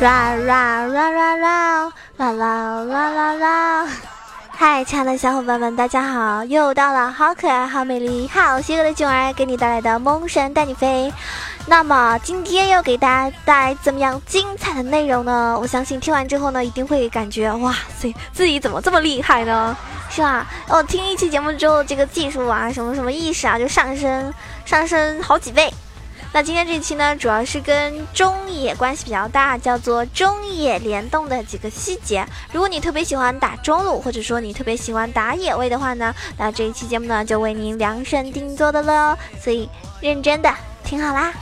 啦啦啦啦啦啦啦啦啦啦！嗨，亲爱的小伙伴们，大家好！又到了好可爱、好美丽、好邪恶的囧儿给你带来的萌神带你飞。那么今天要给大家带来怎么样精彩的内容呢？我相信听完之后呢，一定会感觉哇塞，自己怎么这么厉害呢？是吧？我听一期节目之后，这个技术啊，什么什么意识啊，就上升上升好几倍。那今天这一期呢，主要是跟中野关系比较大，叫做中野联动的几个细节。如果你特别喜欢打中路，或者说你特别喜欢打野位的话呢，那这一期节目呢就为您量身定做的了。所以认真的听好啦。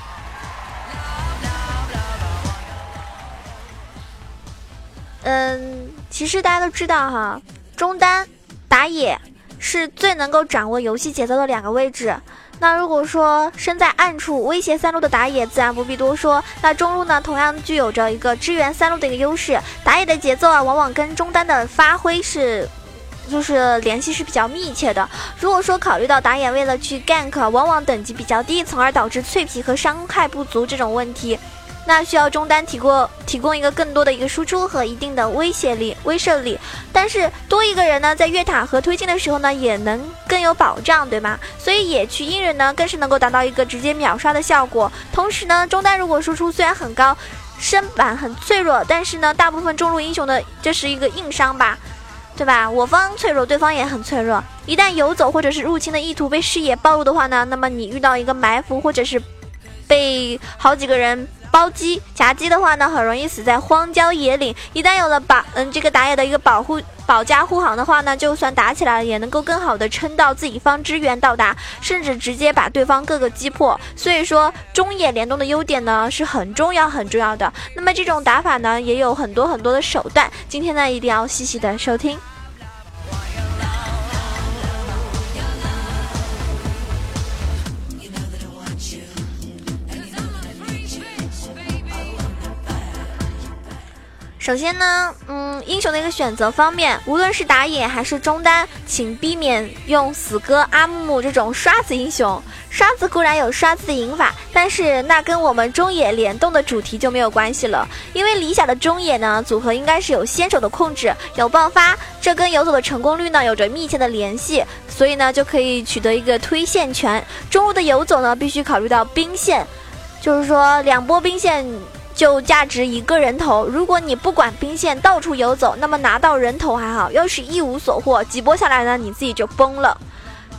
嗯，其实大家都知道哈，中单打野是最能够掌握游戏节奏的两个位置。那如果说身在暗处威胁三路的打野，自然不必多说。那中路呢，同样具有着一个支援三路的一个优势。打野的节奏啊，往往跟中单的发挥是，就是联系是比较密切的。如果说考虑到打野为了去 gank，往往等级比较低，从而导致脆皮和伤害不足这种问题。那需要中单提供提供一个更多的一个输出和一定的威胁力、威慑力，但是多一个人呢，在越塔和推进的时候呢，也能更有保障，对吗？所以野区阴人呢，更是能够达到一个直接秒杀的效果。同时呢，中单如果输出虽然很高，身板很脆弱，但是呢，大部分中路英雄的这是一个硬伤吧，对吧？我方脆弱，对方也很脆弱。一旦游走或者是入侵的意图被视野暴露的话呢，那么你遇到一个埋伏或者是被好几个人。包机夹击的话呢，很容易死在荒郊野岭。一旦有了保嗯这个打野的一个保护保驾护航的话呢，就算打起来了，也能够更好的撑到自己方支援到达，甚至直接把对方各个击破。所以说中野联动的优点呢是很重要很重要的。那么这种打法呢也有很多很多的手段，今天呢一定要细细的收听。首先呢，嗯，英雄的一个选择方面，无论是打野还是中单，请避免用死哥、阿木木这种刷子英雄。刷子固然有刷子的赢法，但是那跟我们中野联动的主题就没有关系了。因为理想的中野呢，组合应该是有先手的控制，有爆发，这跟游走的成功率呢有着密切的联系，所以呢就可以取得一个推线权。中路的游走呢，必须考虑到兵线，就是说两波兵线。就价值一个人头，如果你不管兵线到处游走，那么拿到人头还好；要是一无所获，几波下来呢，你自己就崩了。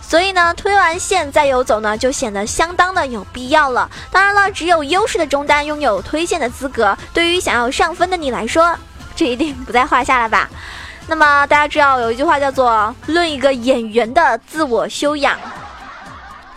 所以呢，推完线再游走呢，就显得相当的有必要了。当然了，只有优势的中单拥有推线的资格，对于想要上分的你来说，这一定不在话下了吧？那么大家知道有一句话叫做“论一个演员的自我修养”。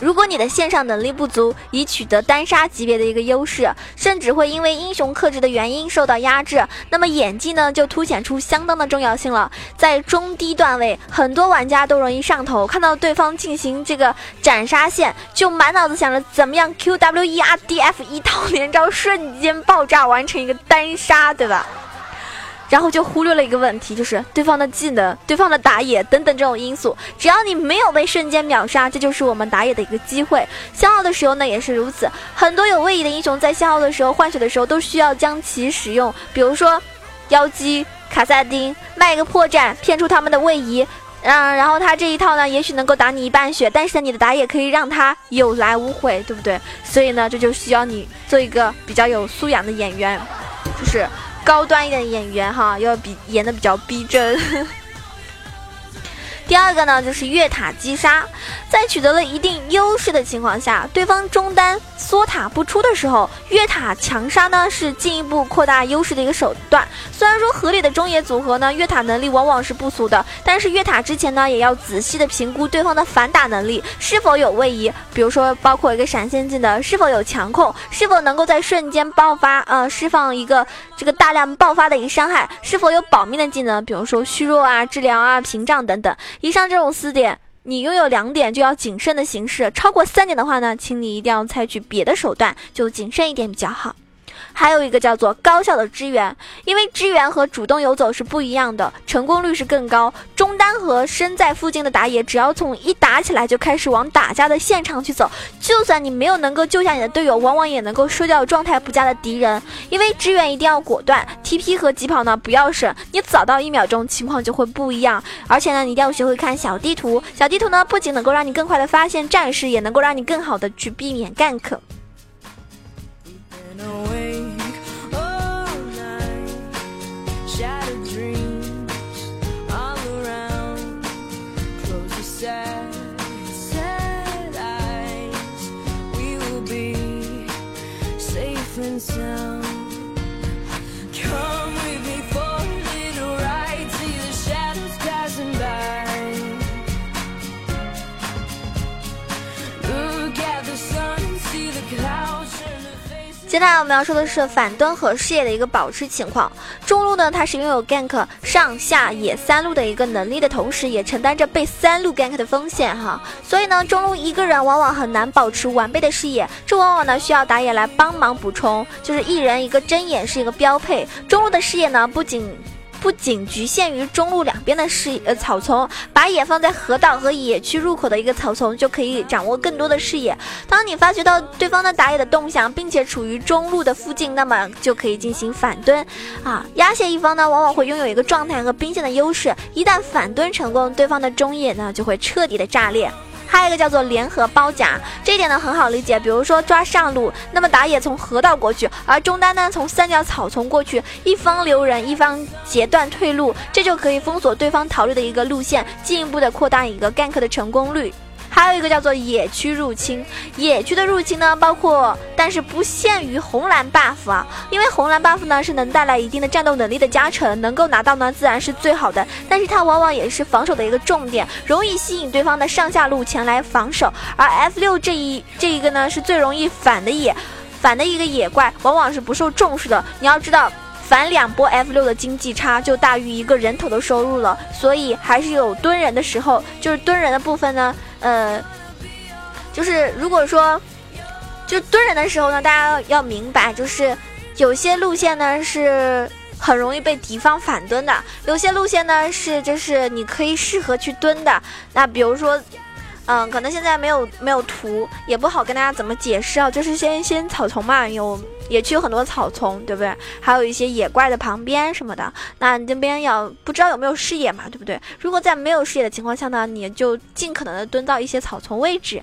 如果你的线上能力不足，以取得单杀级别的一个优势，甚至会因为英雄克制的原因受到压制，那么演技呢就凸显出相当的重要性了。在中低段位，很多玩家都容易上头，看到对方进行这个斩杀线，就满脑子想着怎么样 Q W E R D F 一套连招瞬间爆炸完成一个单杀，对吧？然后就忽略了一个问题，就是对方的技能、对方的打野等等这种因素。只要你没有被瞬间秒杀，这就是我们打野的一个机会。消耗的时候呢也是如此，很多有位移的英雄在消耗的时候换血的时候都需要将其使用，比如说妖姬、卡萨丁，卖一个破绽骗出他们的位移，嗯，然后他这一套呢也许能够打你一半血，但是你的打野可以让他有来无回，对不对？所以呢这就需要你做一个比较有素养的演员，就是。高端一点的演员哈，要比演的比较逼真。第二个呢，就是越塔击杀，在取得了一定优势的情况下，对方中单缩塔不出的时候，越塔强杀呢是进一步扩大优势的一个手段。虽然说合理的中野组合呢，越塔能力往往是不俗的，但是越塔之前呢，也要仔细的评估对方的反打能力是否有位移，比如说包括一个闪现技能是否有强控，是否能够在瞬间爆发，呃，释放一个这个大量爆发的一个伤害，是否有保命的技能，比如说虚弱啊、治疗啊、屏障等等。以上这种四点，你拥有两点就要谨慎的行事，超过三点的话呢，请你一定要采取别的手段，就谨慎一点比较好。还有一个叫做高效的支援，因为支援和主动游走是不一样的，成功率是更高。中单和身在附近的打野，只要从一打起来就开始往打架的现场去走，就算你没有能够救下你的队友，往往也能够收掉状态不佳的敌人。因为支援一定要果断，TP 和疾跑呢不要省，你早到一秒钟，情况就会不一样。而且呢，你一定要学会看小地图，小地图呢不仅能够让你更快的发现战士，也能够让你更好的去避免 gank。and sound. 接下来我们要说的是反蹲和视野的一个保持情况。中路呢，它是拥有 gank 上下野三路的一个能力的同时，也承担着被三路 gank 的风险哈。所以呢，中路一个人往往很难保持完备的视野，这往往呢需要打野来帮忙补充，就是一人一个针眼是一个标配。中路的视野呢，不仅不仅局限于中路两边的视呃草丛，把野放在河道和野区入口的一个草丛，就可以掌握更多的视野。当你发觉到对方的打野的动向，并且处于中路的附近，那么就可以进行反蹲啊。压线一方呢，往往会拥有一个状态和兵线的优势，一旦反蹲成功，对方的中野呢就会彻底的炸裂。还有一个叫做联合包夹，这一点呢很好理解。比如说抓上路，那么打野从河道过去，而中单呢从三角草丛过去，一方留人，一方截断退路，这就可以封锁对方逃离的一个路线，进一步的扩大一个 gank 的成功率。还有一个叫做野区入侵，野区的入侵呢，包括但是不限于红蓝 buff 啊，因为红蓝 buff 呢是能带来一定的战斗能力的加成，能够拿到呢自然是最好的，但是它往往也是防守的一个重点，容易吸引对方的上下路前来防守，而 F 六这一这一个呢是最容易反的野，反的一个野怪，往往是不受重视的。你要知道，反两波 F 六的经济差就大于一个人头的收入了，所以还是有蹲人的时候，就是蹲人的部分呢。呃，就是如果说，就蹲人的时候呢，大家要明白，就是有些路线呢是很容易被敌方反蹲的，有些路线呢是就是你可以适合去蹲的。那比如说，嗯，可能现在没有没有图，也不好跟大家怎么解释啊。就是先先草丛嘛，有野区有很多草丛，对不对？还有一些野怪的旁边什么的，那你这边要不知道有没有视野嘛，对不对？如果在没有视野的情况下呢，你就尽可能的蹲到一些草丛位置。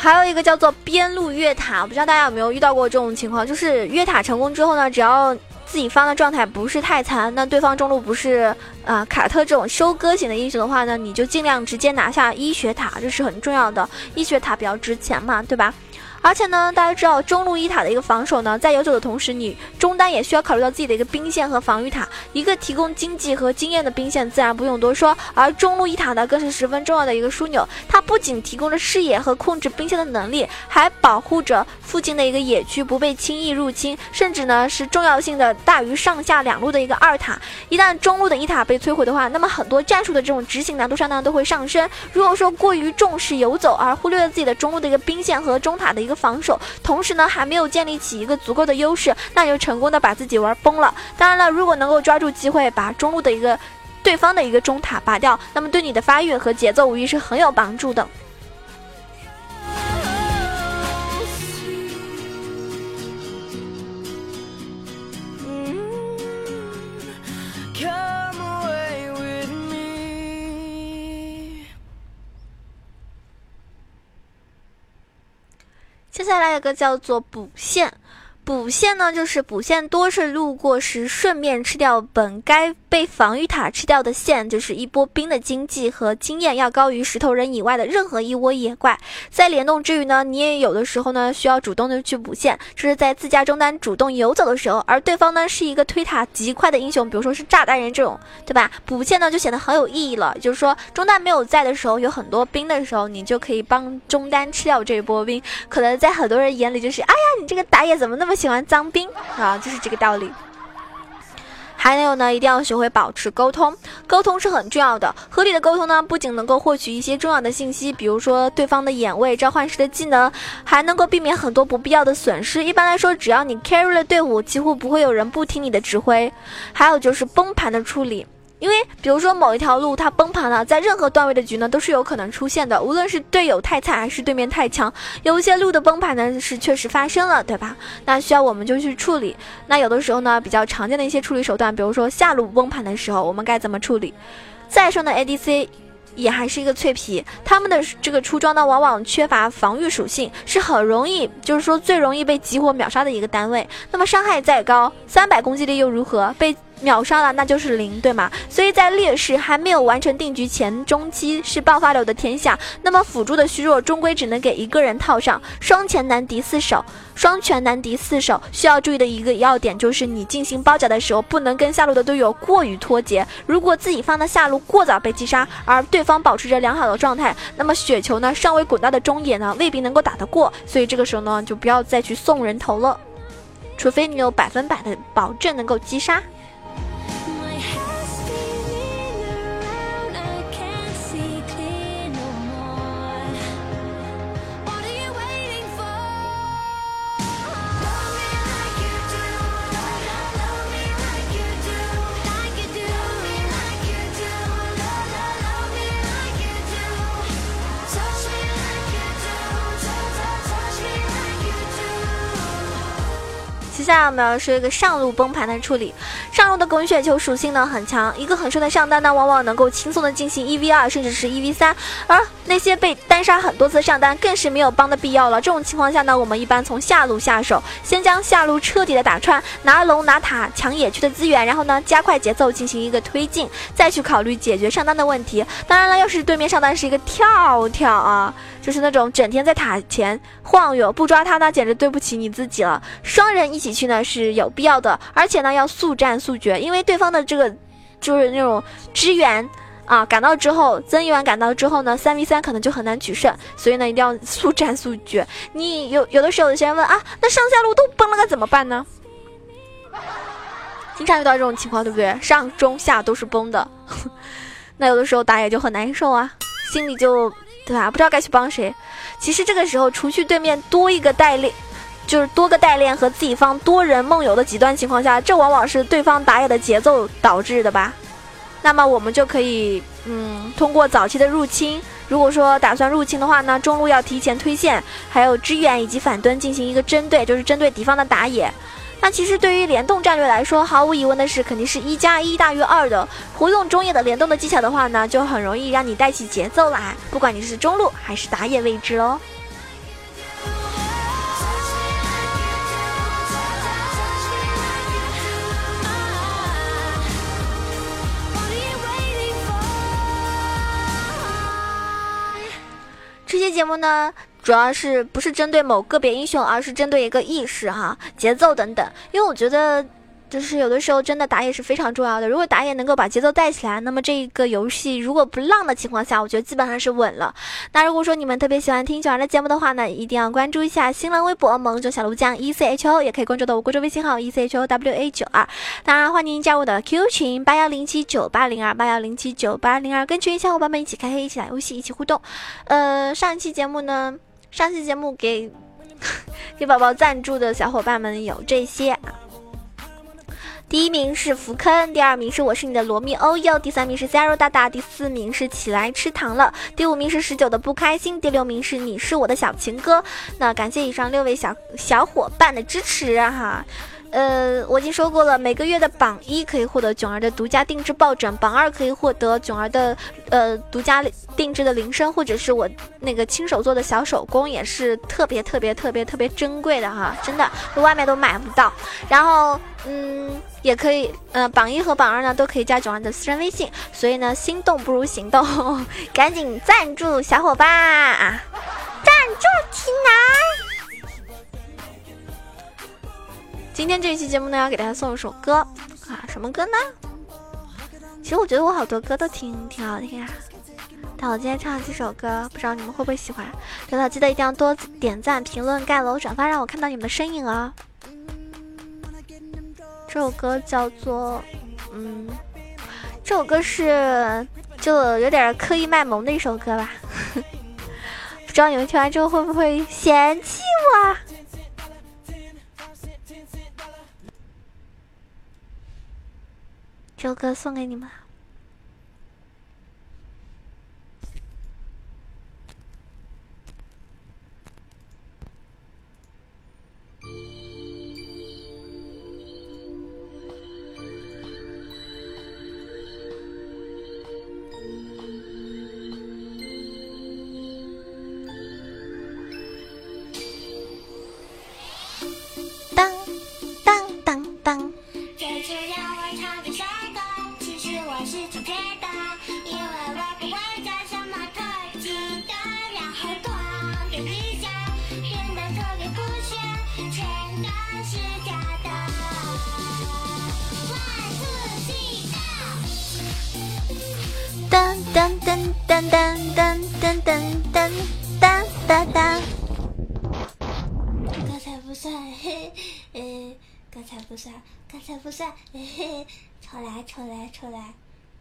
还有一个叫做边路越塔，我不知道大家有没有遇到过这种情况，就是越塔成功之后呢，只要自己方的状态不是太残，那对方中路不是啊卡特这种收割型的英雄的话呢，你就尽量直接拿下医学塔，这是很重要的，医学塔比较值钱嘛，对吧？而且呢，大家知道中路一塔的一个防守呢，在游走的同时，你中单也需要考虑到自己的一个兵线和防御塔。一个提供经济和经验的兵线自然不用多说，而中路一塔呢，更是十分重要的一个枢纽。它不仅提供着视野和控制兵线的能力，还保护着附近的一个野区不被轻易入侵，甚至呢是重要性的大于上下两路的一个二塔。一旦中路的一塔被摧毁的话，那么很多战术的这种执行难度上呢都会上升。如果说过于重视游走，而忽略了自己的中路的一个兵线和中塔的一一个防守，同时呢，还没有建立起一个足够的优势，那就成功的把自己玩崩了。当然了，如果能够抓住机会，把中路的一个对方的一个中塔拔掉，那么对你的发育和节奏无疑是很有帮助的。再来一个叫做补线。补线呢，就是补线多是路过时顺便吃掉本该被防御塔吃掉的线，就是一波兵的经济和经验要高于石头人以外的任何一窝野怪。在联动之余呢，你也有的时候呢需要主动的去补线，这是在自家中单主动游走的时候，而对方呢是一个推塔极快的英雄，比如说是炸弹人这种，对吧？补线呢就显得很有意义了，就是说中单没有在的时候，有很多兵的时候，你就可以帮中单吃掉这一波兵。可能在很多人眼里就是，哎呀，你这个打野怎么那么？喜欢脏兵啊，就是这个道理。还有呢，一定要学会保持沟通，沟通是很重要的。合理的沟通呢，不仅能够获取一些重要的信息，比如说对方的眼位、召唤师的技能，还能够避免很多不必要的损失。一般来说，只要你 carry 了队伍，几乎不会有人不听你的指挥。还有就是崩盘的处理。因为，比如说某一条路它崩盘了，在任何段位的局呢都是有可能出现的，无论是队友太菜还是对面太强，有一些路的崩盘呢是确实发生了，对吧？那需要我们就去处理。那有的时候呢，比较常见的一些处理手段，比如说下路崩盘的时候，我们该怎么处理？再生的 ADC。也还是一个脆皮，他们的这个出装呢，往往缺乏防御属性，是很容易，就是说最容易被集火秒杀的一个单位。那么伤害再高，三百攻击力又如何？被秒杀了那就是零，对吗？所以在劣势还没有完成定局前，中期是爆发流的天下。那么辅助的虚弱，终归只能给一个人套上，双拳难敌四手。双拳难敌四手，需要注意的一个要点就是，你进行包夹的时候，不能跟下路的队友过于脱节。如果自己方的下路过早被击杀，而对方保持着良好的状态，那么雪球呢尚未滚到的中野呢，未必能够打得过。所以这个时候呢，就不要再去送人头了，除非你有百分百的保证能够击杀。下来我们要说一个上路崩盘的处理。上路的滚雪球属性呢很强，一个很顺的上单呢，往往能够轻松的进行一 v 二，甚至是一 v 三。而那些被单杀很多次上单，更是没有帮的必要了。这种情况下呢，我们一般从下路下手，先将下路彻底的打穿，拿龙拿塔抢野区的资源，然后呢加快节奏进行一个推进，再去考虑解决上单的问题。当然了，要是对面上单是一个跳跳啊。就是那种整天在塔前晃悠，不抓他那简直对不起你自己了。双人一起去呢是有必要的，而且呢要速战速决，因为对方的这个就是那种支援啊赶到之后，增援赶到之后呢，三 v 三可能就很难取胜，所以呢一定要速战速决。你有有的时候有些人问啊，那上下路都崩了该怎么办呢？经常遇到这种情况，对不对？上中下都是崩的，那有的时候打野就很难受啊，心里就。对吧？不知道该去帮谁。其实这个时候，除去对面多一个代练，就是多个代练和自己方多人梦游的极端情况下，这往往是对方打野的节奏导致的吧。那么我们就可以，嗯，通过早期的入侵，如果说打算入侵的话呢，中路要提前推线，还有支援以及反蹲进行一个针对，就是针对敌方的打野。那其实对于联动战略来说，毫无疑问的是，肯定是一加一大于二的。活用中野的联动的技巧的话呢，就很容易让你带起节奏来，不管你是中路还是打野位置喽。这期节目呢。主要是不是针对某个别英雄，而是针对一个意识哈、节奏等等。因为我觉得。就是有的时候真的打野是非常重要的。如果打野能够把节奏带起来，那么这个游戏如果不浪的情况下，我觉得基本上是稳了。那如果说你们特别喜欢听九儿的节目的话呢，一定要关注一下新浪微博“萌九小鹿酱 E C H O”，也可以关注到我公众微信号 “E C H O W A 九二”。当然欢迎加入我的 QQ 群八幺零七九八零二八幺零七九八零二，跟群小伙伴们一起开黑，一起来游戏，一起互动。呃，上一期节目呢，上一期节目给 给宝宝赞助的小伙伴们有这些啊。第一名是福坑，第二名是我是你的罗密欧哟，第三名是 Zero 大大，第四名是起来吃糖了，第五名是十九的不开心，第六名是你是我的小情歌。那感谢以上六位小小伙伴的支持哈。呃，我已经说过了，每个月的榜一可以获得囧儿的独家定制抱枕，榜二可以获得囧儿的呃独家定制的铃声，或者是我那个亲手做的小手工，也是特别特别特别特别珍贵的哈，真的，外面都买不到。然后，嗯，也可以，呃，榜一和榜二呢都可以加九儿的私人微信，所以呢，心动不如行动，赶紧赞助小伙伴，赞助起来！今天这一期节目呢，要给大家送一首歌啊，什么歌呢？其实我觉得我好多歌都挺挺好听啊，但我今天唱几首歌，不知道你们会不会喜欢。对了，记得一定要多点赞、评论、盖楼、转发，让我看到你们的身影哦。这首歌叫做，嗯，这首歌是就有点刻意卖萌的一首歌吧。不知道你们听完之后会不会嫌弃我？这首歌送给你们。才不算，嘿嘿，重来，重来，重来，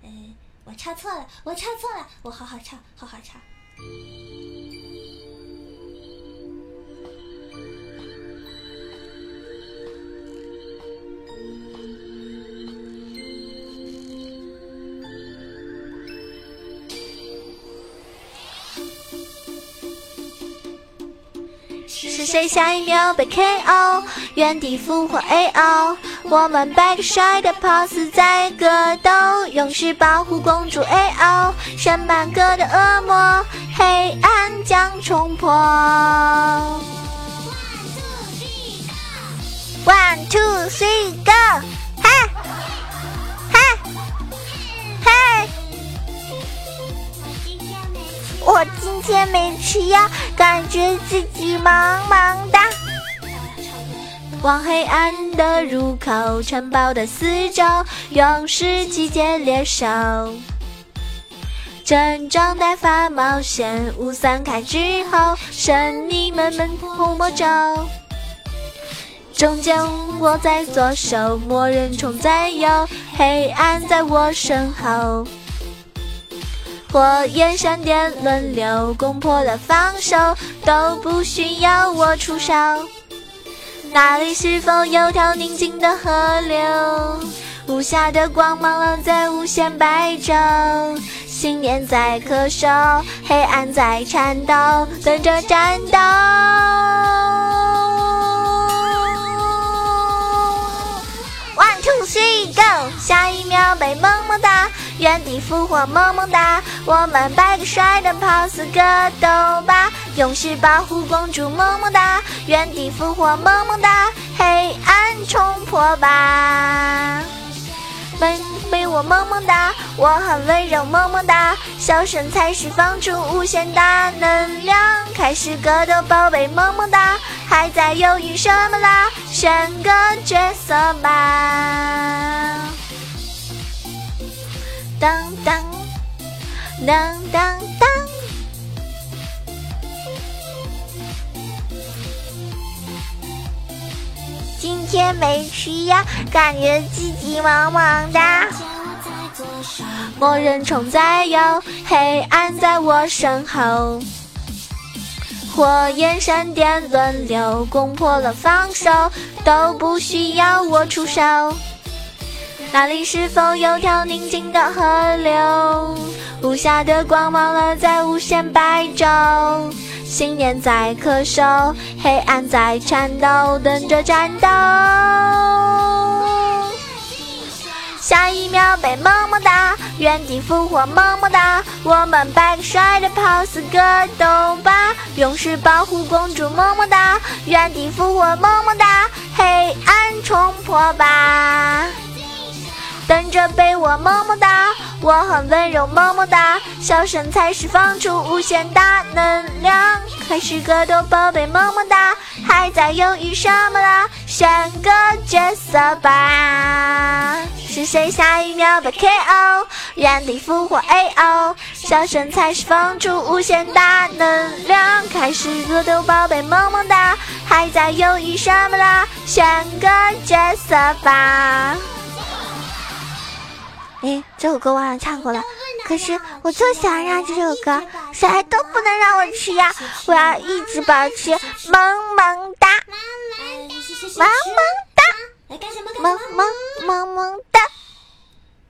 嗯，我唱错了，我唱错了，我好好唱，好好唱。是谁下一秒被 KO，原地复活 AO？我们摆个帅的 pose 在格斗，勇士保护公主 AO，神满格的恶魔，黑暗将冲破。One two three go，我今天没吃药，感觉自己萌萌哒。往黑暗的入口，城堡的四周，勇士集结猎手。整装待发冒险，雾散开之后，神秘们们护魔咒。中间我在左手，魔人虫在右，黑暗在我身后。火焰闪电轮流攻破了防守，都不需要我出手。那里是否有条宁静的河流？无暇的光芒在无限白昼，信念在咳嗽，黑暗在颤抖，等着战斗。One two three go，下一秒被萌萌哒。原地复活，萌萌哒！我们摆个帅的 pose，格斗吧！勇士保护公主，萌萌哒！原地复活，萌萌哒！黑暗冲破吧！被被我萌萌哒！我很温柔，萌萌哒！笑声才释放出无限大能量，开始格斗，宝贝，萌萌哒！还在犹豫什么啦？选个角色吧！当当当当当！今天没吃药，感觉自己萌萌哒。魔人虫在右，黑暗在我身后。火焰闪电轮流攻破了防守，都不需要我出手。那里是否有条宁静的河流？无暇的光芒落在无限白昼，信念在咳嗽，黑暗在颤抖，等着战斗。下一秒被么么哒，原地复活么么哒，我们摆个帅的 pose 格斗吧，勇士保护公主么么哒，原地复活么么哒，黑暗冲破吧。等着被我么么哒，我很温柔么么哒，笑声才释放出无限大能量，开始格斗宝贝么么哒，还在犹豫什么啦？选个角色吧，是谁下一秒被 KO？原地复活。哎哦，笑声才是放出无限大能量，开始热斗宝贝么么哒，还在犹豫什么啦？选个角色吧。哎，这首歌我好像唱过了，可是我就想让这首歌谁都不能让我吃呀！我要一直保持萌萌哒，萌萌哒，萌萌萌萌哒。